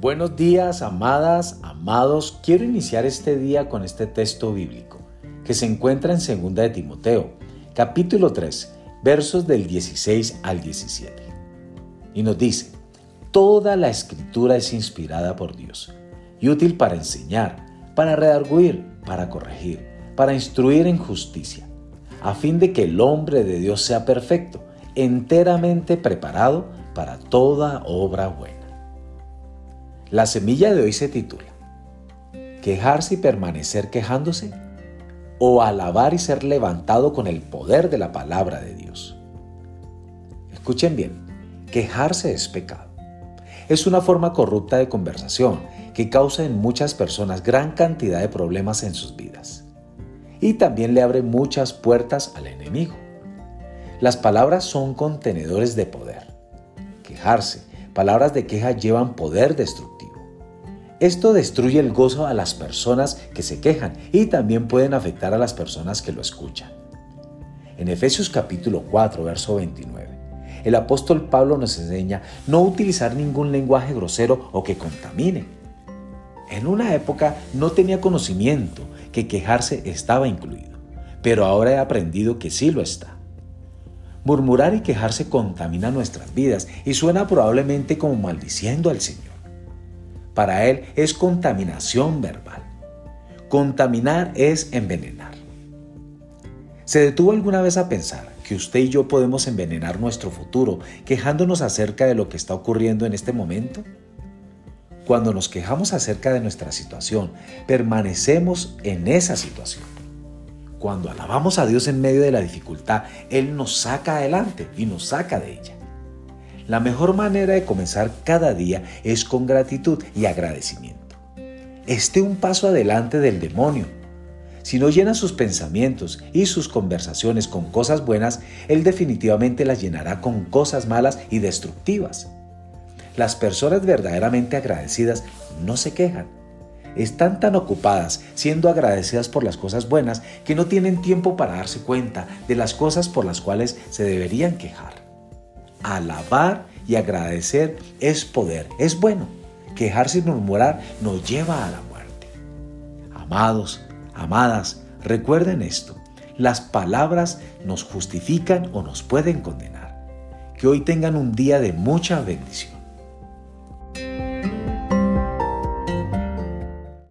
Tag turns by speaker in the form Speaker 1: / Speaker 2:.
Speaker 1: Buenos días, amadas, amados. Quiero iniciar este día con este texto bíblico que se encuentra en 2 de Timoteo, capítulo 3, versos del 16 al 17. Y nos dice, Toda la escritura es inspirada por Dios y útil para enseñar, para redarguir, para corregir, para instruir en justicia, a fin de que el hombre de Dios sea perfecto, enteramente preparado para toda obra buena. La semilla de hoy se titula ¿Quejarse y permanecer quejándose? ¿O alabar y ser levantado con el poder de la palabra de Dios? Escuchen bien, quejarse es pecado. Es una forma corrupta de conversación que causa en muchas personas gran cantidad de problemas en sus vidas. Y también le abre muchas puertas al enemigo. Las palabras son contenedores de poder. Quejarse, palabras de queja llevan poder destructivo. Esto destruye el gozo a las personas que se quejan y también pueden afectar a las personas que lo escuchan. En Efesios capítulo 4, verso 29, el apóstol Pablo nos enseña no utilizar ningún lenguaje grosero o que contamine. En una época no tenía conocimiento que quejarse estaba incluido, pero ahora he aprendido que sí lo está. Murmurar y quejarse contamina nuestras vidas y suena probablemente como maldiciendo al Señor. Para él es contaminación verbal. Contaminar es envenenar. ¿Se detuvo alguna vez a pensar que usted y yo podemos envenenar nuestro futuro quejándonos acerca de lo que está ocurriendo en este momento? Cuando nos quejamos acerca de nuestra situación, permanecemos en esa situación. Cuando alabamos a Dios en medio de la dificultad, Él nos saca adelante y nos saca de ella. La mejor manera de comenzar cada día es con gratitud y agradecimiento. Esté un paso adelante del demonio. Si no llena sus pensamientos y sus conversaciones con cosas buenas, él definitivamente las llenará con cosas malas y destructivas. Las personas verdaderamente agradecidas no se quejan. Están tan ocupadas siendo agradecidas por las cosas buenas que no tienen tiempo para darse cuenta de las cosas por las cuales se deberían quejar. Alabar y agradecer es poder, es bueno. Quejarse y murmurar nos lleva a la muerte. Amados, amadas, recuerden esto. Las palabras nos justifican o nos pueden condenar. Que hoy tengan un día de mucha bendición.